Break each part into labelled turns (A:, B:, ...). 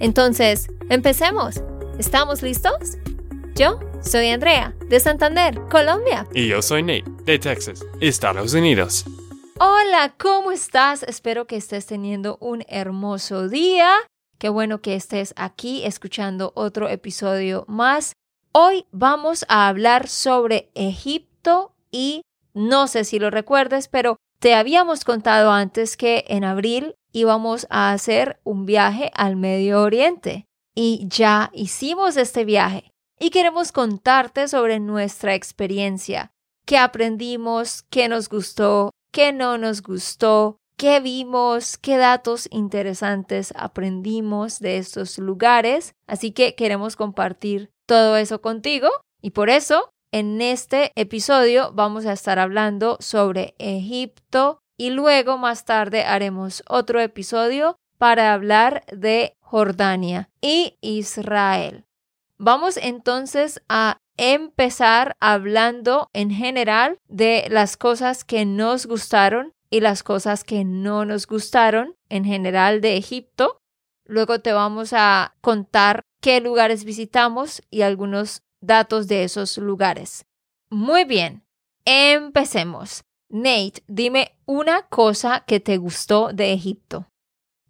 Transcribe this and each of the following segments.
A: Entonces, empecemos. ¿Estamos listos? Yo soy Andrea, de Santander, Colombia.
B: Y yo soy Nate, de Texas, Estados Unidos.
A: Hola, ¿cómo estás? Espero que estés teniendo un hermoso día. Qué bueno que estés aquí escuchando otro episodio más. Hoy vamos a hablar sobre Egipto y no sé si lo recuerdes, pero te habíamos contado antes que en abril íbamos a hacer un viaje al Medio Oriente y ya hicimos este viaje y queremos contarte sobre nuestra experiencia, qué aprendimos, qué nos gustó, qué no nos gustó, qué vimos, qué datos interesantes aprendimos de estos lugares. Así que queremos compartir todo eso contigo y por eso en este episodio vamos a estar hablando sobre Egipto y luego más tarde haremos otro episodio para hablar de Jordania y Israel. Vamos entonces a empezar hablando en general de las cosas que nos gustaron y las cosas que no nos gustaron en general de Egipto. Luego te vamos a contar qué lugares visitamos y algunos datos de esos lugares. Muy bien, empecemos. Nate, dime una cosa que te gustó de Egipto.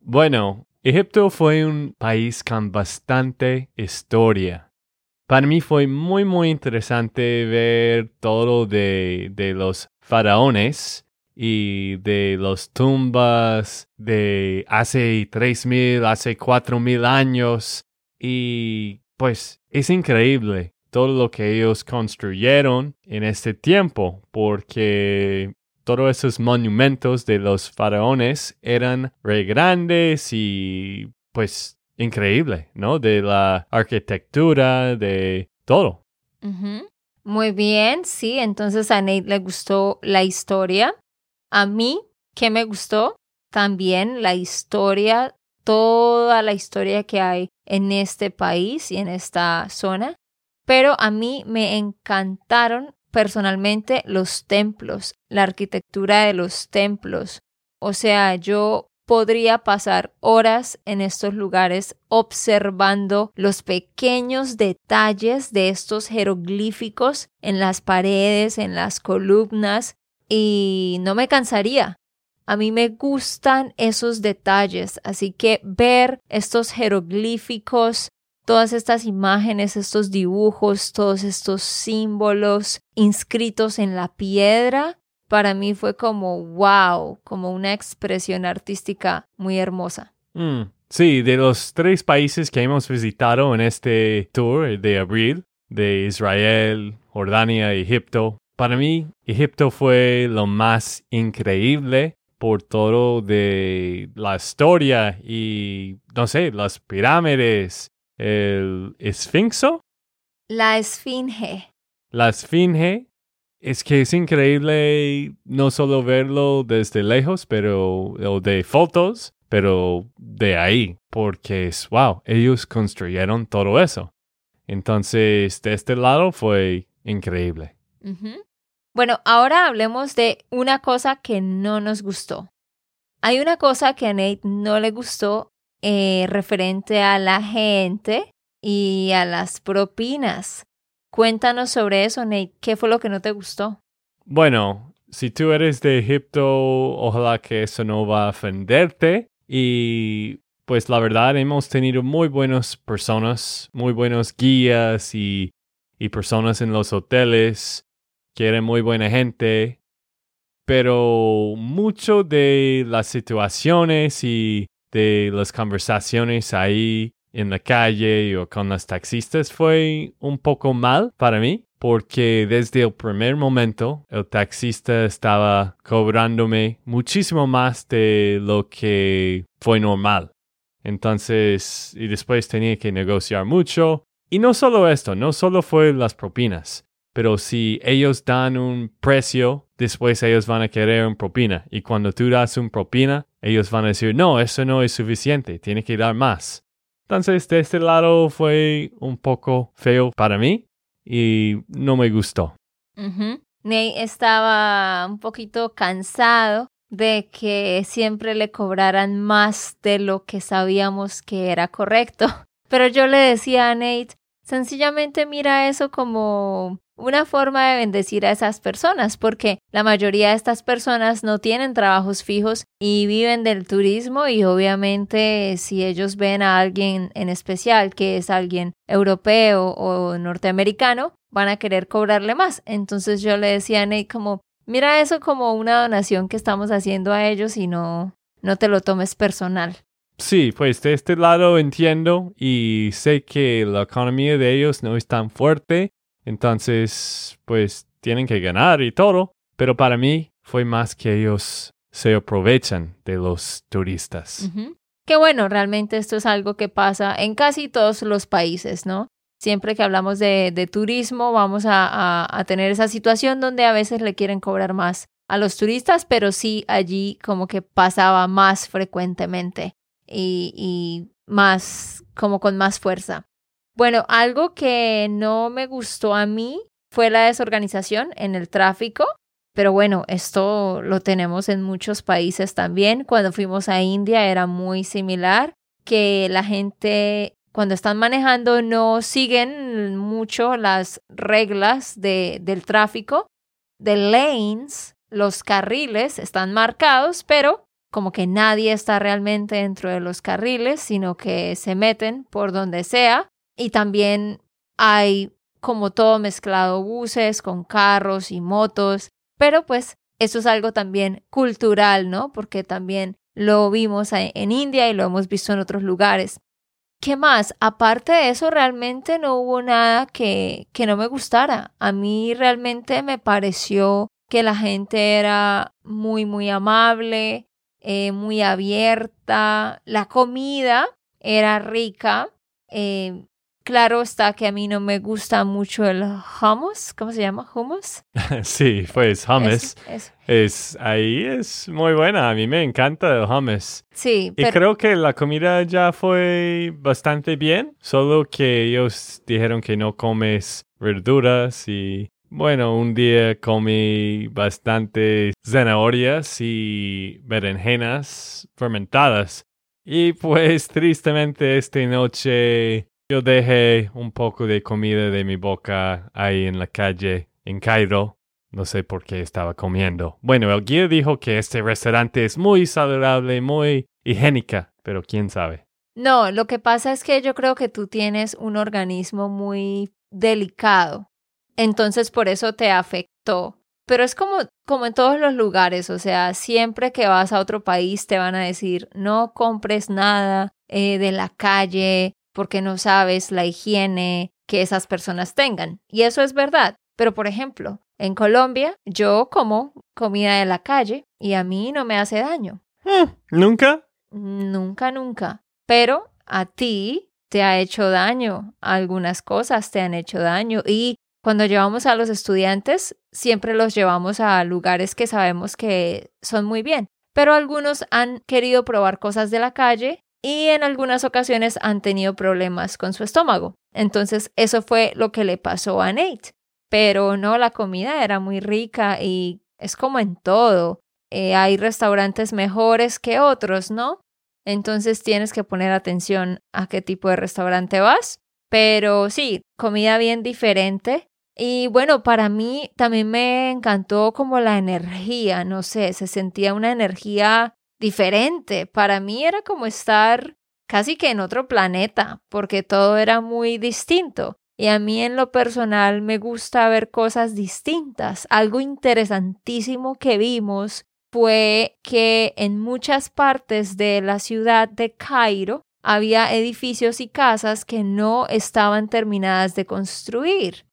B: Bueno, Egipto fue un país con bastante historia. Para mí fue muy muy interesante ver todo de, de los faraones y de las tumbas de hace 3.000, hace 4.000 años. Y pues es increíble todo lo que ellos construyeron en este tiempo, porque todos esos monumentos de los faraones eran re grandes y pues increíble, ¿no? De la arquitectura, de todo.
A: Muy bien, sí, entonces a Nate le gustó la historia. A mí, ¿qué me gustó? También la historia, toda la historia que hay en este país y en esta zona pero a mí me encantaron personalmente los templos, la arquitectura de los templos. O sea, yo podría pasar horas en estos lugares observando los pequeños detalles de estos jeroglíficos en las paredes, en las columnas, y no me cansaría. A mí me gustan esos detalles, así que ver estos jeroglíficos todas estas imágenes, estos dibujos, todos estos símbolos inscritos en la piedra, para mí fue como wow, como una expresión artística muy hermosa.
B: Mm, sí, de los tres países que hemos visitado en este tour de abril, de Israel, Jordania Egipto, para mí Egipto fue lo más increíble por todo de la historia y, no sé, las pirámides, el esfinxo.
A: La esfinge.
B: La esfinge. Es que es increíble no solo verlo desde lejos, pero o de fotos, pero de ahí, porque es wow, ellos construyeron todo eso. Entonces, de este lado fue increíble.
A: Bueno, ahora hablemos de una cosa que no nos gustó. Hay una cosa que a Nate no le gustó eh, referente a la gente y a las propinas. Cuéntanos sobre eso, Nate. ¿Qué fue lo que no te gustó?
B: Bueno, si tú eres de Egipto, ojalá que eso no va a ofenderte. Y pues la verdad hemos tenido muy buenas personas, muy buenos guías y, y personas en los hoteles. Quieren muy buena gente. Pero mucho de las situaciones y de las conversaciones ahí en la calle o con los taxistas fue un poco mal para mí porque desde el primer momento el taxista estaba cobrándome muchísimo más de lo que fue normal. Entonces, y después tenía que negociar mucho. Y no solo esto, no solo fue las propinas, pero si ellos dan un precio, después ellos van a querer un propina. Y cuando tú das un propina, ellos van a decir, no, eso no es suficiente, tiene que dar más. Entonces, de este lado fue un poco feo para mí y no me gustó.
A: Ney estaba un poquito cansado de que siempre le cobraran más de lo que sabíamos que era correcto. Pero yo le decía a Nate, sencillamente mira eso como una forma de bendecir a esas personas, porque la mayoría de estas personas no tienen trabajos fijos y viven del turismo y obviamente si ellos ven a alguien en especial que es alguien europeo o norteamericano, van a querer cobrarle más. Entonces yo le decía a Nate como, mira eso como una donación que estamos haciendo a ellos y no, no te lo tomes personal.
B: Sí, pues de este lado entiendo y sé que la economía de ellos no es tan fuerte entonces, pues tienen que ganar y todo, pero para mí fue más que ellos se aprovechan de los turistas.
A: Qué bueno, realmente esto es algo que pasa en casi todos los países, ¿no? Siempre que hablamos de, turismo vamos a, tener esa situación donde a veces le quieren cobrar más a los turistas, pero sí allí como que pasaba más frecuentemente y más como con más fuerza. Bueno, algo que no me gustó a mí fue la desorganización en el tráfico. Pero bueno, esto lo tenemos en muchos países también. Cuando fuimos a India era muy similar, que la gente cuando están manejando no siguen mucho las reglas de, del tráfico. De lanes, los carriles están marcados, pero como que nadie está realmente dentro de los carriles, sino que se meten por donde sea y también hay como todo mezclado buses con carros y motos, pero pues eso es algo también cultural, ¿no? Porque también lo vimos en India y lo hemos visto en otros lugares. ¿Qué más? Aparte de eso, realmente no hubo nada que, que no me gustara. A mí realmente me pareció que la gente era muy, muy amable, eh, muy abierta, la comida era rica, eh, Claro está que a mí no me gusta mucho el hummus. ¿Cómo se llama? ¿Hummus?
B: sí, pues hummus. Es, ahí es muy buena. A mí me encanta el hummus.
A: Sí.
B: Y creo que la comida ya fue bastante bien. Solo que ellos dijeron que no comes verduras y bueno, un día comí bastante zanahorias y berenjenas fermentadas. Y pues tristemente esta noche yo dejé un poco de comida de mi boca ahí en la calle en Cairo. No sé por qué estaba comiendo. Bueno, el guía dijo que este restaurante es muy saludable, muy higiénica, pero quién sabe.
A: No, lo que pasa es que yo creo que tú tienes un organismo muy delicado. Entonces por eso te afectó. Pero es como, como en todos los lugares, o sea, siempre que vas a otro país te van a decir no compres nada eh, de la calle, porque no sabes la higiene que esas personas tengan. Y eso es verdad. Pero, por ejemplo, en Colombia yo como comida de la calle y a mí no me hace daño.
B: Hmm, ¿Nunca?
A: Nunca, nunca. Pero a ti te ha hecho daño. Algunas cosas te han hecho daño. Y cuando llevamos a los estudiantes, siempre los llevamos a lugares que sabemos que son muy bien. Pero algunos han querido probar cosas de la calle y en algunas ocasiones han tenido problemas con su estómago. Entonces eso fue lo que le pasó a Nate. Pero no, la comida era muy rica y es como en todo. Eh, hay restaurantes mejores que otros, ¿no? Entonces tienes que poner atención a qué tipo de restaurante vas. Pero sí, comida bien diferente. Y bueno, para mí también me encantó como la energía, no sé, se sentía una energía diferente. Para mí era como estar casi que en otro planeta, porque todo era muy distinto. Y a mí en lo personal me gusta ver cosas distintas. Algo interesantísimo que vimos fue que en muchas partes de la ciudad de Cairo había edificios y casas que no estaban terminadas de construir.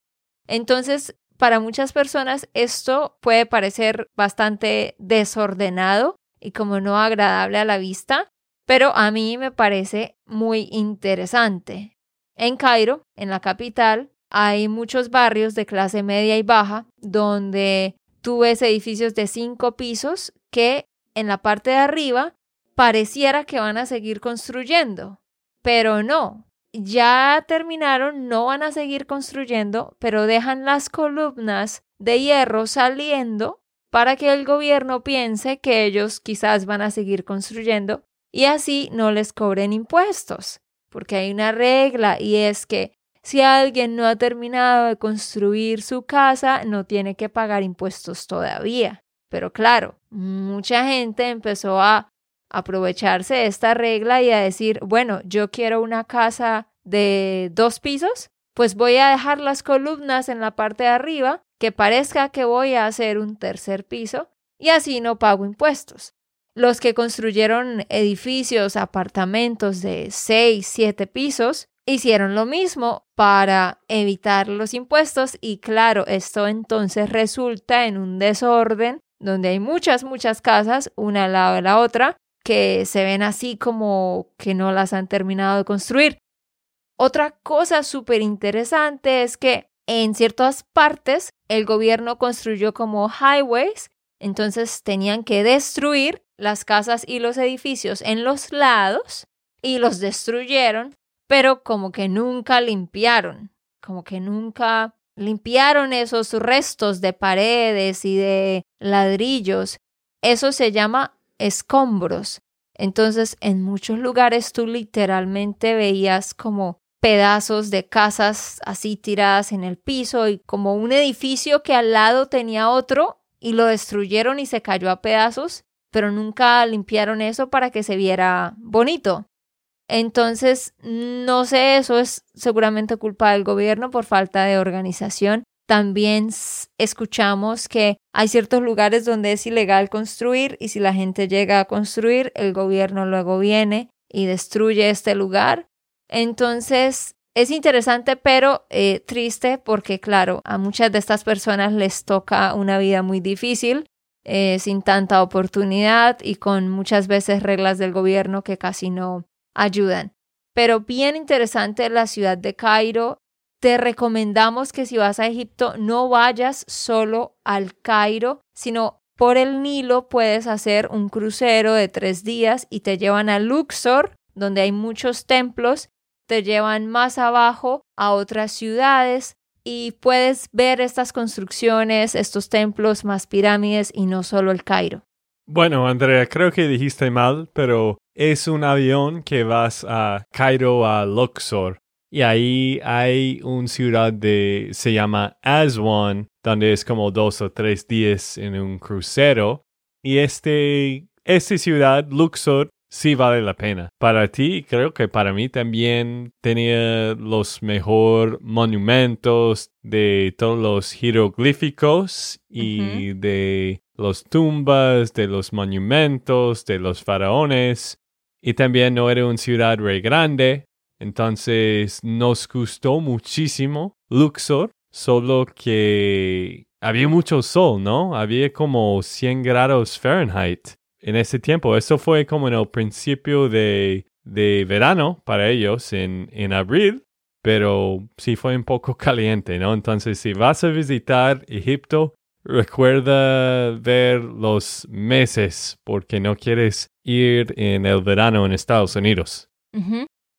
A: Entonces, para muchas personas esto puede parecer bastante desordenado y como no agradable a la vista, pero a mí me parece muy interesante. En Cairo, en la capital, hay muchos barrios de clase media y baja donde tú ves edificios de cinco pisos que en la parte de arriba pareciera que van a seguir construyendo, pero no. Ya terminaron, no van a seguir construyendo, pero dejan las columnas de hierro saliendo para que el gobierno piense que ellos quizás van a seguir construyendo y así no les cobren impuestos. Porque hay una regla y es que si alguien no ha terminado de construir su casa, no tiene que pagar impuestos todavía. Pero claro, mucha gente empezó a aprovecharse de esta regla y a decir, bueno, yo quiero una casa de dos pisos, pues voy a dejar las columnas en la parte de arriba, que parezca que voy a hacer un tercer piso, y así no pago impuestos. Los que construyeron edificios, apartamentos de seis, siete pisos, hicieron lo mismo para evitar los impuestos y claro, esto entonces resulta en un desorden donde hay muchas, muchas casas, una al lado de la otra, que se ven así como que no las han terminado de construir. Otra cosa súper interesante es que en ciertas partes el gobierno construyó como highways, entonces tenían que destruir las casas y los edificios en los lados y los destruyeron, pero como que nunca limpiaron, como que nunca limpiaron esos restos de paredes y de ladrillos. Eso se llama escombros. Entonces, en muchos lugares tú literalmente veías como pedazos de casas así tiradas en el piso y como un edificio que al lado tenía otro y lo destruyeron y se cayó a pedazos, pero nunca limpiaron eso para que se viera bonito. Entonces, no sé, eso es seguramente culpa del gobierno por falta de organización. También escuchamos que hay ciertos lugares donde es ilegal construir y si la gente llega a construir, el gobierno luego viene y destruye este lugar. Entonces, es interesante, pero eh, triste porque, claro, a muchas de estas personas les toca una vida muy difícil, eh, sin tanta oportunidad y con muchas veces reglas del gobierno que casi no ayudan. Pero bien interesante la ciudad de Cairo. Te recomendamos que si vas a Egipto no vayas solo al Cairo, sino por el Nilo puedes hacer un crucero de tres días y te llevan a Luxor, donde hay muchos templos, te llevan más abajo a otras ciudades y puedes ver estas construcciones, estos templos más pirámides y no solo el Cairo.
B: Bueno, Andrea, creo que dijiste mal, pero es un avión que vas a Cairo a Luxor y ahí hay una ciudad de se llama Aswan donde es como dos o tres días en un crucero y este esta ciudad Luxor sí vale la pena. Para ti, creo que para mí también tenía los mejores monumentos de todos los jeroglíficos y de los tumbas, de los monumentos, de los faraones. Y también no era una ciudad re grande, entonces nos gustó muchísimo Luxor, solo que había mucho sol, ¿no? Había como 100 grados Fahrenheit en ese tiempo. Eso fue como en el principio de, de verano para ellos en, en abril, pero sí fue un poco caliente, ¿no? Entonces, si vas a visitar Egipto, recuerda ver los meses porque no quieres ir en el verano en Estados Unidos.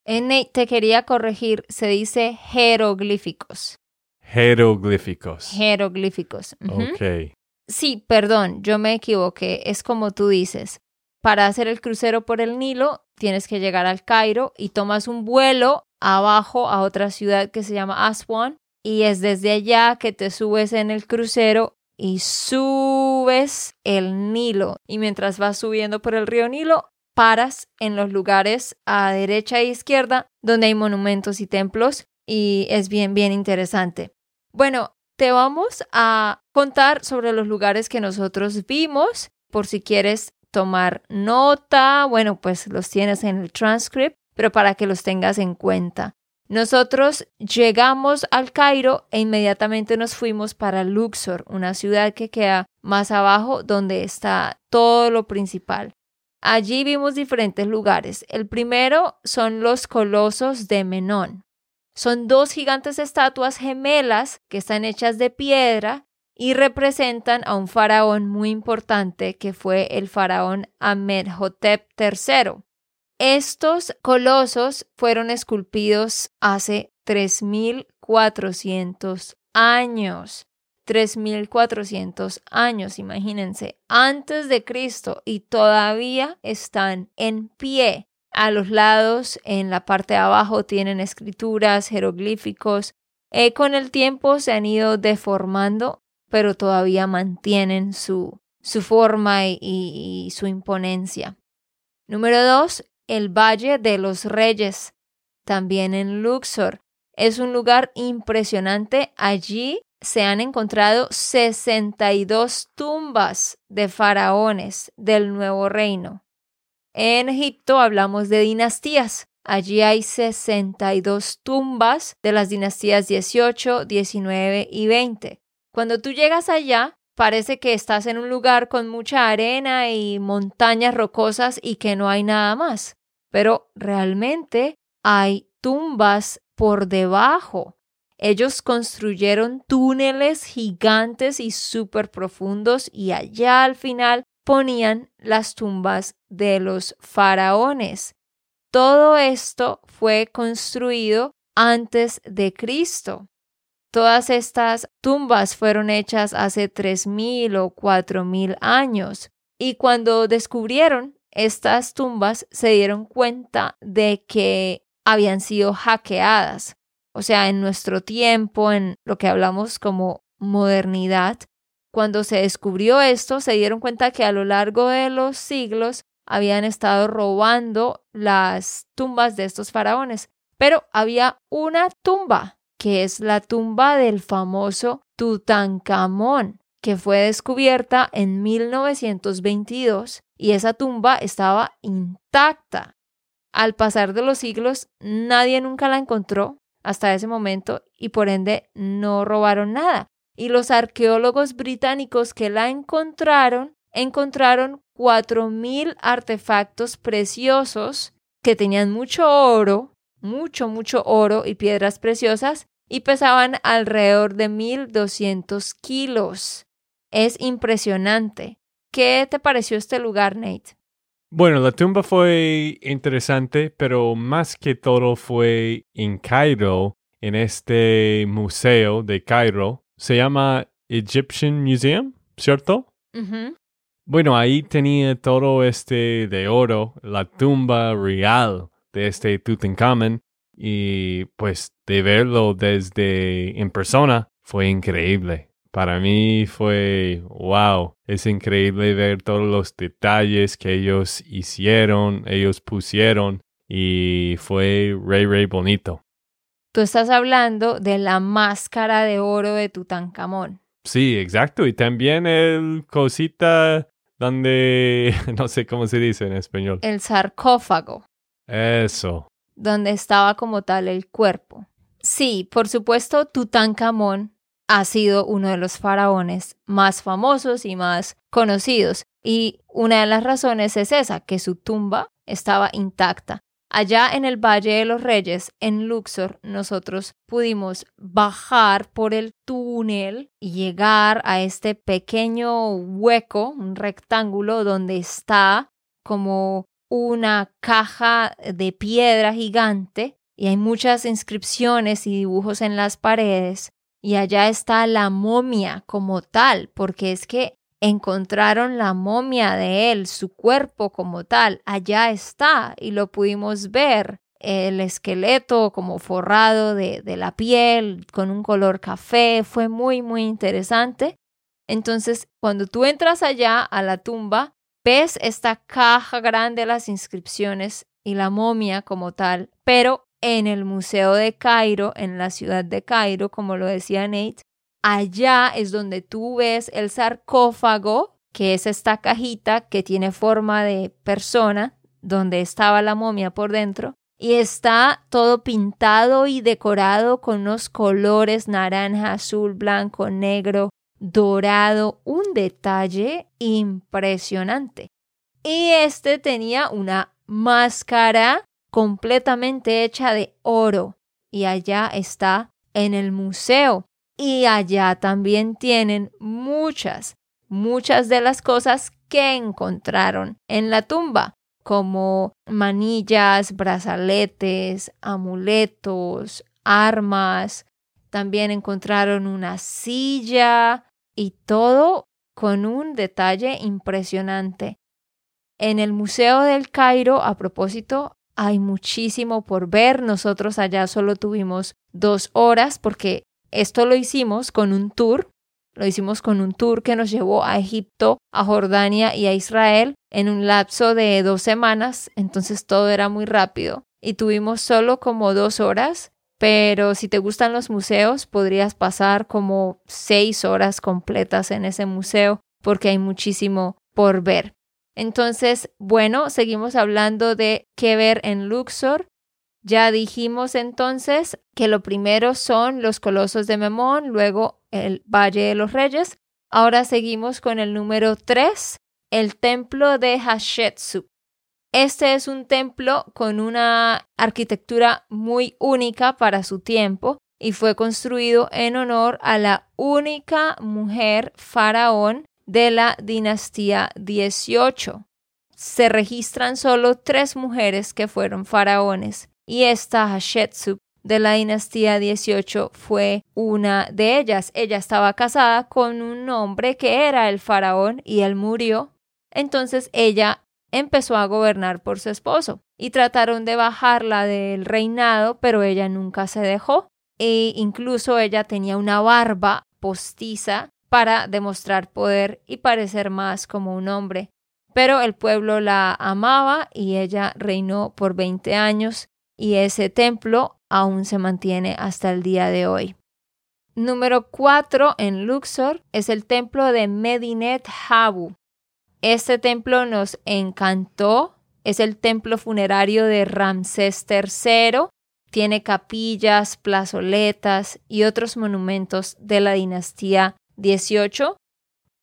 A: N te quería corregir, se dice jeroglíficos.
B: Jeroglíficos.
A: Jeroglíficos.
B: Ok.
A: Sí, perdón, yo me equivoqué. Es como tú dices. Para hacer el crucero por el Nilo, tienes que llegar al Cairo y tomas un vuelo abajo a otra ciudad que se llama Aswan y es desde allá que te subes en el crucero y subes el Nilo. Y mientras vas subiendo por el río Nilo, paras en los lugares a derecha e izquierda donde hay monumentos y templos y es bien, bien interesante. Bueno, te vamos a contar sobre los lugares que nosotros vimos por si quieres tomar nota. Bueno, pues los tienes en el transcript, pero para que los tengas en cuenta. Nosotros llegamos al Cairo e inmediatamente nos fuimos para Luxor, una ciudad que queda más abajo donde está todo lo principal. Allí vimos diferentes lugares. El primero son los colosos de Menón. Son dos gigantes estatuas gemelas que están hechas de piedra y representan a un faraón muy importante que fue el faraón Amenhotep III. Estos colosos fueron esculpidos hace 3400 años. 3400 años, imagínense, antes de Cristo y todavía están en pie. A los lados, en la parte de abajo, tienen escrituras, jeroglíficos. Eh, con el tiempo se han ido deformando, pero todavía mantienen su, su forma y, y su imponencia. Número dos, el Valle de los Reyes, también en Luxor. Es un lugar impresionante. Allí se han encontrado 62 tumbas de faraones del nuevo reino. En Egipto hablamos de dinastías. Allí hay 62 tumbas de las dinastías 18, 19 y 20. Cuando tú llegas allá, parece que estás en un lugar con mucha arena y montañas rocosas y que no hay nada más. Pero realmente hay tumbas por debajo ellos construyeron túneles gigantes y súper profundos y allá al final ponían las tumbas de los faraones. Todo esto fue construido antes de Cristo. Todas estas tumbas fueron hechas hace tres mil o cuatro mil años. Y cuando descubrieron estas tumbas, se dieron cuenta de que habían sido hackeadas. O sea, en nuestro tiempo, en lo que hablamos como modernidad, cuando se descubrió esto, se dieron cuenta que a lo largo de los siglos habían estado robando las tumbas de estos faraones. Pero había una tumba, que es la tumba del famoso Tutankamón, que fue descubierta en 1922 y esa tumba estaba intacta. Al pasar de los siglos, nadie nunca la encontró, hasta ese momento y por ende no robaron nada. Y los arqueólogos británicos que la encontraron encontraron 4.000 artefactos preciosos que tenían mucho oro, mucho, mucho oro y piedras preciosas y pesaban alrededor de 1.200 kilos. Es impresionante. ¿Qué te pareció este lugar, Nate?
B: Bueno, la tumba fue interesante, pero más que todo fue en Cairo, en este museo de Cairo. Se llama Egyptian Museum, ¿cierto? Bueno, ahí tenía todo este de oro, la tumba real de este Tutankhamen. Y pues de verlo desde en persona fue increíble. Para mí fue, wow, es increíble ver todos los detalles que ellos hicieron, ellos pusieron y fue re, re bonito.
A: Tú estás hablando de la máscara de oro de Tutankamón.
B: Sí, exacto. Y también el cosita donde, no sé cómo se dice en español.
A: El sarcófago.
B: Eso.
A: Donde estaba como tal el cuerpo. Sí, por supuesto, Tutankamón ha sido uno de los faraones más famosos y más conocidos. Y una de las razones es esa, que su tumba estaba intacta. Allá en el Valle de los Reyes, en Luxor, nosotros pudimos bajar por el túnel y llegar a este pequeño hueco, un rectángulo, donde está como una caja de piedra gigante y hay muchas inscripciones y dibujos en las paredes y allá está la momia como tal, porque es que encontraron la momia de él, su cuerpo como tal, allá está y lo pudimos ver, el esqueleto como forrado de, de la piel con un color café, fue muy, muy interesante. Entonces, cuando tú entras allá a la tumba, ves esta caja grande de las inscripciones y la momia como tal, pero en el Museo de Cairo, en la ciudad de Cairo, como lo decía Nate. Allá es donde tú ves el sarcófago, que es esta cajita que tiene forma de persona, donde estaba la momia por dentro, y está todo pintado y decorado con unos colores naranja, azul, blanco, negro, dorado, un detalle impresionante. y este tenía una máscara completamente hecha de oro y allá está en el museo y allá también tienen muchas, muchas de las cosas que encontraron en la tumba, como manillas, brazaletes, amuletos, armas. También encontraron una silla y todo con un detalle impresionante. En el Museo del Cairo, a propósito, hay muchísimo por ver. Nosotros allá solo tuvimos dos horas porque esto lo hicimos con un tour. Lo hicimos con un tour que nos llevó a Egipto, a Jordania y a Israel en un lapso de dos semanas. Entonces todo era muy rápido y tuvimos solo como dos horas. Pero si te gustan los museos, podrías pasar como seis horas completas en ese museo porque hay muchísimo por ver. Entonces, bueno, seguimos hablando de qué ver en Luxor. Ya dijimos entonces que lo primero son los colosos de Memón, luego el Valle de los Reyes. Ahora seguimos con el número 3, el templo de Hashetsu. Este es un templo con una arquitectura muy única para su tiempo y fue construido en honor a la única mujer faraón de la dinastía 18. Se registran solo tres mujeres que fueron faraones y esta Hashetsu de la dinastía 18 fue una de ellas. Ella estaba casada con un hombre que era el faraón y él murió. Entonces ella empezó a gobernar por su esposo y trataron de bajarla del reinado, pero ella nunca se dejó. E incluso ella tenía una barba postiza para demostrar poder y parecer más como un hombre. Pero el pueblo la amaba y ella reinó por 20 años y ese templo aún se mantiene hasta el día de hoy. Número 4 en Luxor es el templo de Medinet Habu. Este templo nos encantó. Es el templo funerario de Ramsés III. Tiene capillas, plazoletas y otros monumentos de la dinastía 18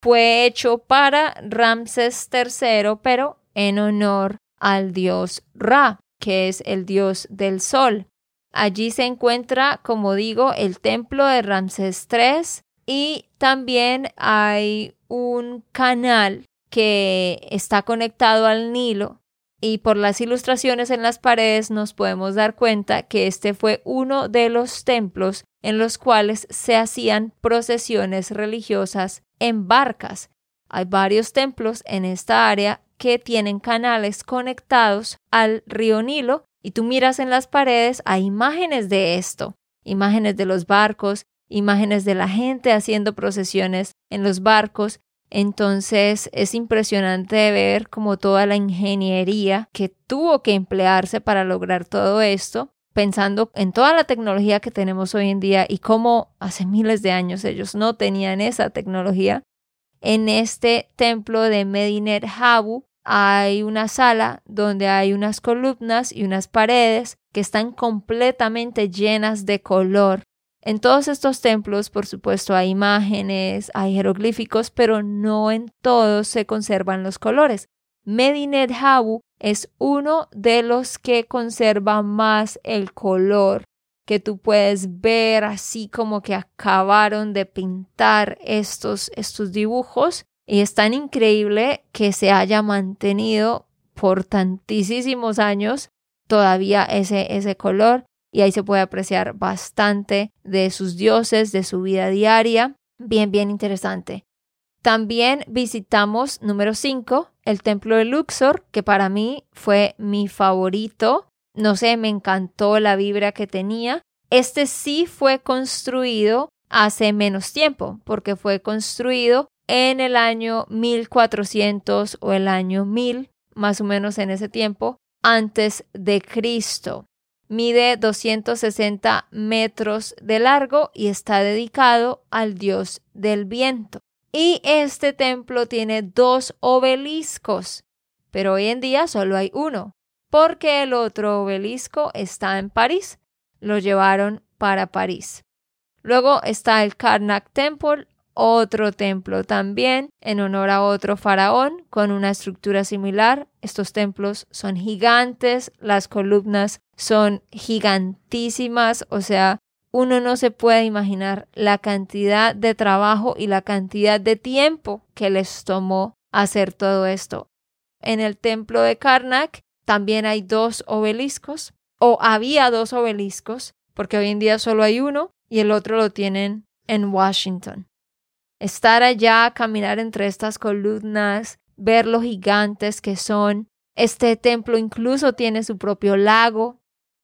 A: fue hecho para Ramses III, pero en honor al dios Ra, que es el dios del sol. Allí se encuentra, como digo, el templo de Ramses III y también hay un canal que está conectado al Nilo y por las ilustraciones en las paredes nos podemos dar cuenta que este fue uno de los templos en los cuales se hacían procesiones religiosas en barcas. Hay varios templos en esta área que tienen canales conectados al río Nilo y tú miras en las paredes, hay imágenes de esto, imágenes de los barcos, imágenes de la gente haciendo procesiones en los barcos. Entonces es impresionante ver como toda la ingeniería que tuvo que emplearse para lograr todo esto pensando en toda la tecnología que tenemos hoy en día y cómo hace miles de años ellos no tenían esa tecnología. En este templo de Medinet Habu hay una sala donde hay unas columnas y unas paredes que están completamente llenas de color. En todos estos templos, por supuesto, hay imágenes, hay jeroglíficos, pero no en todos se conservan los colores. Medinet Habu es uno de los que conserva más el color que tú puedes ver así como que acabaron de pintar estos, estos dibujos y es tan increíble que se haya mantenido por tantísimos años todavía ese, ese color y ahí se puede apreciar bastante de sus dioses, de su vida diaria. Bien, bien interesante. También visitamos número 5, el templo de Luxor, que para mí fue mi favorito. No sé, me encantó la vibra que tenía. Este sí fue construido hace menos tiempo, porque fue construido en el año 1400 o el año 1000, más o menos en ese tiempo, antes de Cristo. Mide 260 metros de largo y está dedicado al dios del viento. Y este templo tiene dos obeliscos, pero hoy en día solo hay uno, porque el otro obelisco está en París. Lo llevaron para París. Luego está el Karnak Temple, otro templo también en honor a otro faraón con una estructura similar. Estos templos son gigantes, las columnas son gigantísimas, o sea, uno no se puede imaginar la cantidad de trabajo y la cantidad de tiempo que les tomó hacer todo esto. En el templo de Karnak también hay dos obeliscos, o había dos obeliscos, porque hoy en día solo hay uno y el otro lo tienen en Washington. Estar allá, caminar entre estas columnas, ver lo gigantes que son. Este templo incluso tiene su propio lago,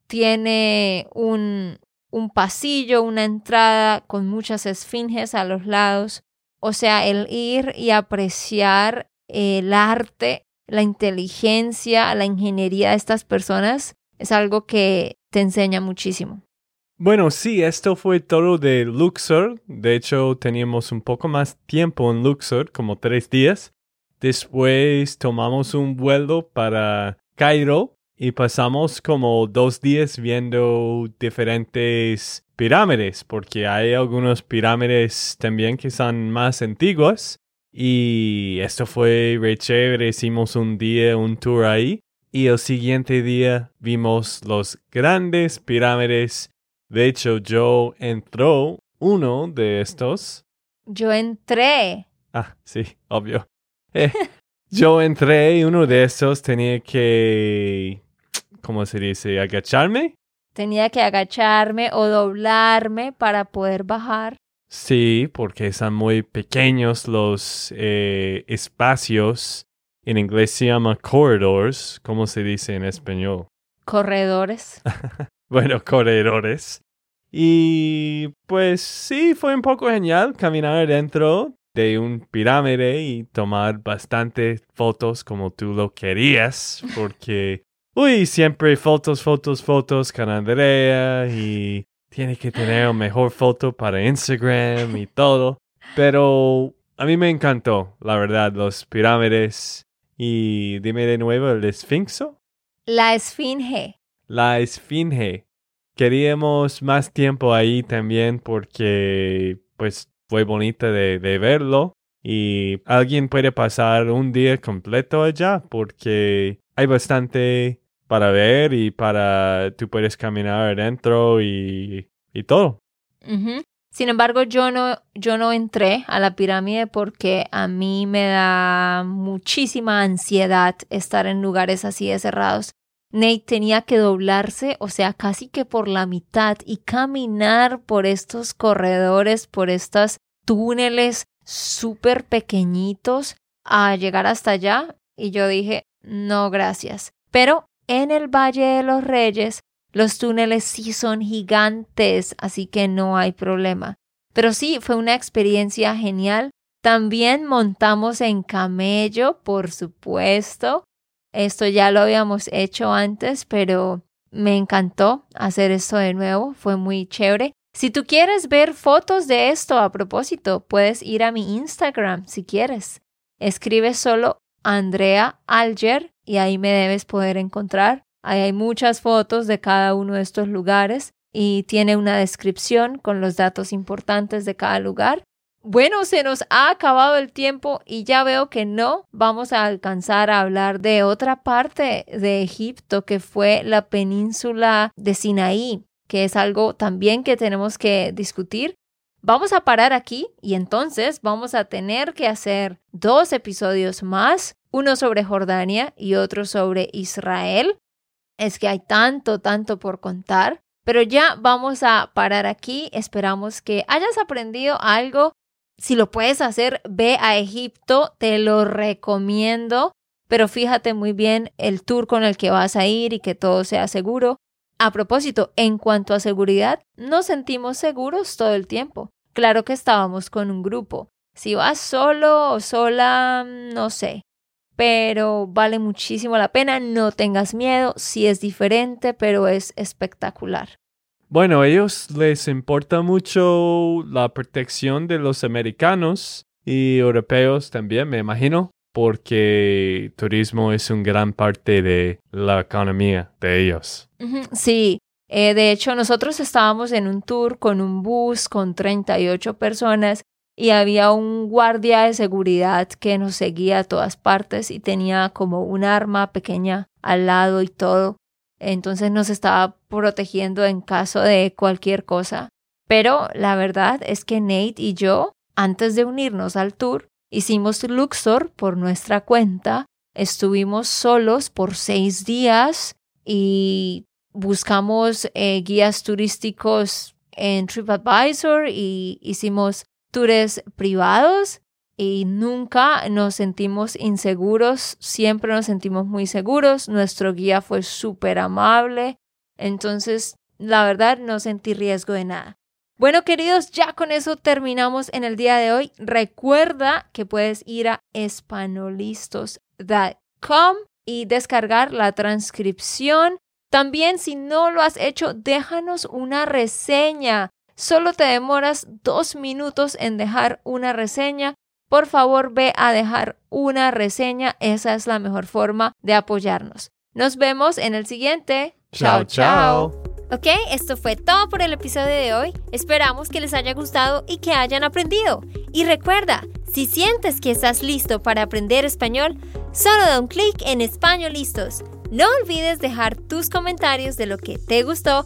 A: tiene un, un pasillo, una entrada con muchas esfinges a los lados. O sea, el ir y apreciar el arte, la inteligencia, la ingeniería de estas personas es algo que te enseña muchísimo.
B: Bueno, sí, esto fue todo de Luxor. De hecho, teníamos un poco más tiempo en Luxor, como tres días. Después tomamos un vuelo para Cairo y pasamos como dos días viendo diferentes pirámides, porque hay algunas pirámides también que son más antiguas. Y esto fue re chévere. Hicimos un día, un tour ahí. Y el siguiente día vimos los grandes pirámides de hecho, yo entró uno de estos.
A: Yo entré.
B: Ah, sí, obvio. Eh, yo entré y uno de estos tenía que, ¿cómo se dice? Agacharme.
A: Tenía que agacharme o doblarme para poder bajar.
B: Sí, porque son muy pequeños los eh, espacios. En inglés se llama corridors. ¿Cómo se dice en español?
A: Corredores.
B: bueno, corredores. Y pues sí, fue un poco genial caminar dentro de un pirámide y tomar bastantes fotos como tú lo querías, porque, uy, siempre fotos, fotos, fotos con Andrea y tiene que tener mejor foto para Instagram y todo. Pero a mí me encantó, la verdad, los pirámides. Y dime de nuevo, ¿el esfinxo?
A: La esfinge.
B: La esfinge. Queríamos más tiempo ahí también porque pues fue bonito de, de verlo y alguien puede pasar un día completo allá porque hay bastante para ver y para tú puedes caminar adentro y, y todo.
A: Sin embargo, yo no, yo no entré a la pirámide porque a mí me da muchísima ansiedad estar en lugares así de cerrados. Nate tenía que doblarse, o sea, casi que por la mitad y caminar por estos corredores, por estos túneles súper pequeñitos a llegar hasta allá. Y yo dije, no, gracias. Pero en el Valle de los Reyes, los túneles sí son gigantes, así que no hay problema. Pero sí, fue una experiencia genial. También montamos en camello, por supuesto. Esto ya lo habíamos hecho antes, pero me encantó hacer esto de nuevo, fue muy chévere. Si tú quieres ver fotos de esto a propósito, puedes ir a mi Instagram si quieres. Escribe solo Andrea Alger y ahí me debes poder encontrar. Ahí hay muchas fotos de cada uno de estos lugares y tiene una descripción con los datos importantes de cada lugar. Bueno, se nos ha acabado el tiempo y ya veo que no vamos a alcanzar a hablar de otra parte de Egipto que fue la península de Sinaí, que es algo también que tenemos que discutir. Vamos a parar aquí y entonces vamos a tener que hacer dos episodios más, uno sobre Jordania y otro sobre Israel. Es que hay tanto, tanto por contar. Pero ya vamos a parar aquí. Esperamos que hayas aprendido algo si lo puedes hacer, ve a Egipto, te lo recomiendo, pero fíjate muy bien el tour con el que vas a ir y que todo sea seguro. A propósito, en cuanto a seguridad, nos sentimos seguros todo el tiempo. Claro que estábamos con un grupo. Si vas solo o sola, no sé. Pero vale muchísimo la pena, no tengas miedo, si es diferente, pero es espectacular.
B: Bueno, a ellos les importa mucho la protección de los americanos y europeos también, me imagino, porque turismo es una gran parte de la economía de ellos.
A: Sí, eh, de hecho nosotros estábamos en un tour con un bus con 38 personas y había un guardia de seguridad que nos seguía a todas partes y tenía como un arma pequeña al lado y todo. Entonces nos estaba protegiendo en caso de cualquier cosa. Pero la verdad es que Nate y yo, antes de unirnos al tour, hicimos Luxor por nuestra cuenta. Estuvimos solos por seis días y buscamos eh, guías turísticos en TripAdvisor y hicimos privados y nunca nos sentimos inseguros, siempre nos sentimos muy seguros, nuestro guía fue súper amable, entonces la verdad no sentí riesgo de nada. Bueno, queridos, ya con eso terminamos en el día de hoy. Recuerda que puedes ir a espanolistos.com y descargar la transcripción también si no lo has hecho, déjanos una reseña. Solo te demoras dos minutos en dejar una reseña. Por favor, ve a dejar una reseña. Esa es la mejor forma de apoyarnos. Nos vemos en el siguiente. Chao, chao. Ok, esto fue todo por el episodio de hoy. Esperamos que les haya gustado y que hayan aprendido. Y recuerda, si sientes que estás listo para aprender español, solo da un clic en Español Listos. No olvides dejar tus comentarios de lo que te gustó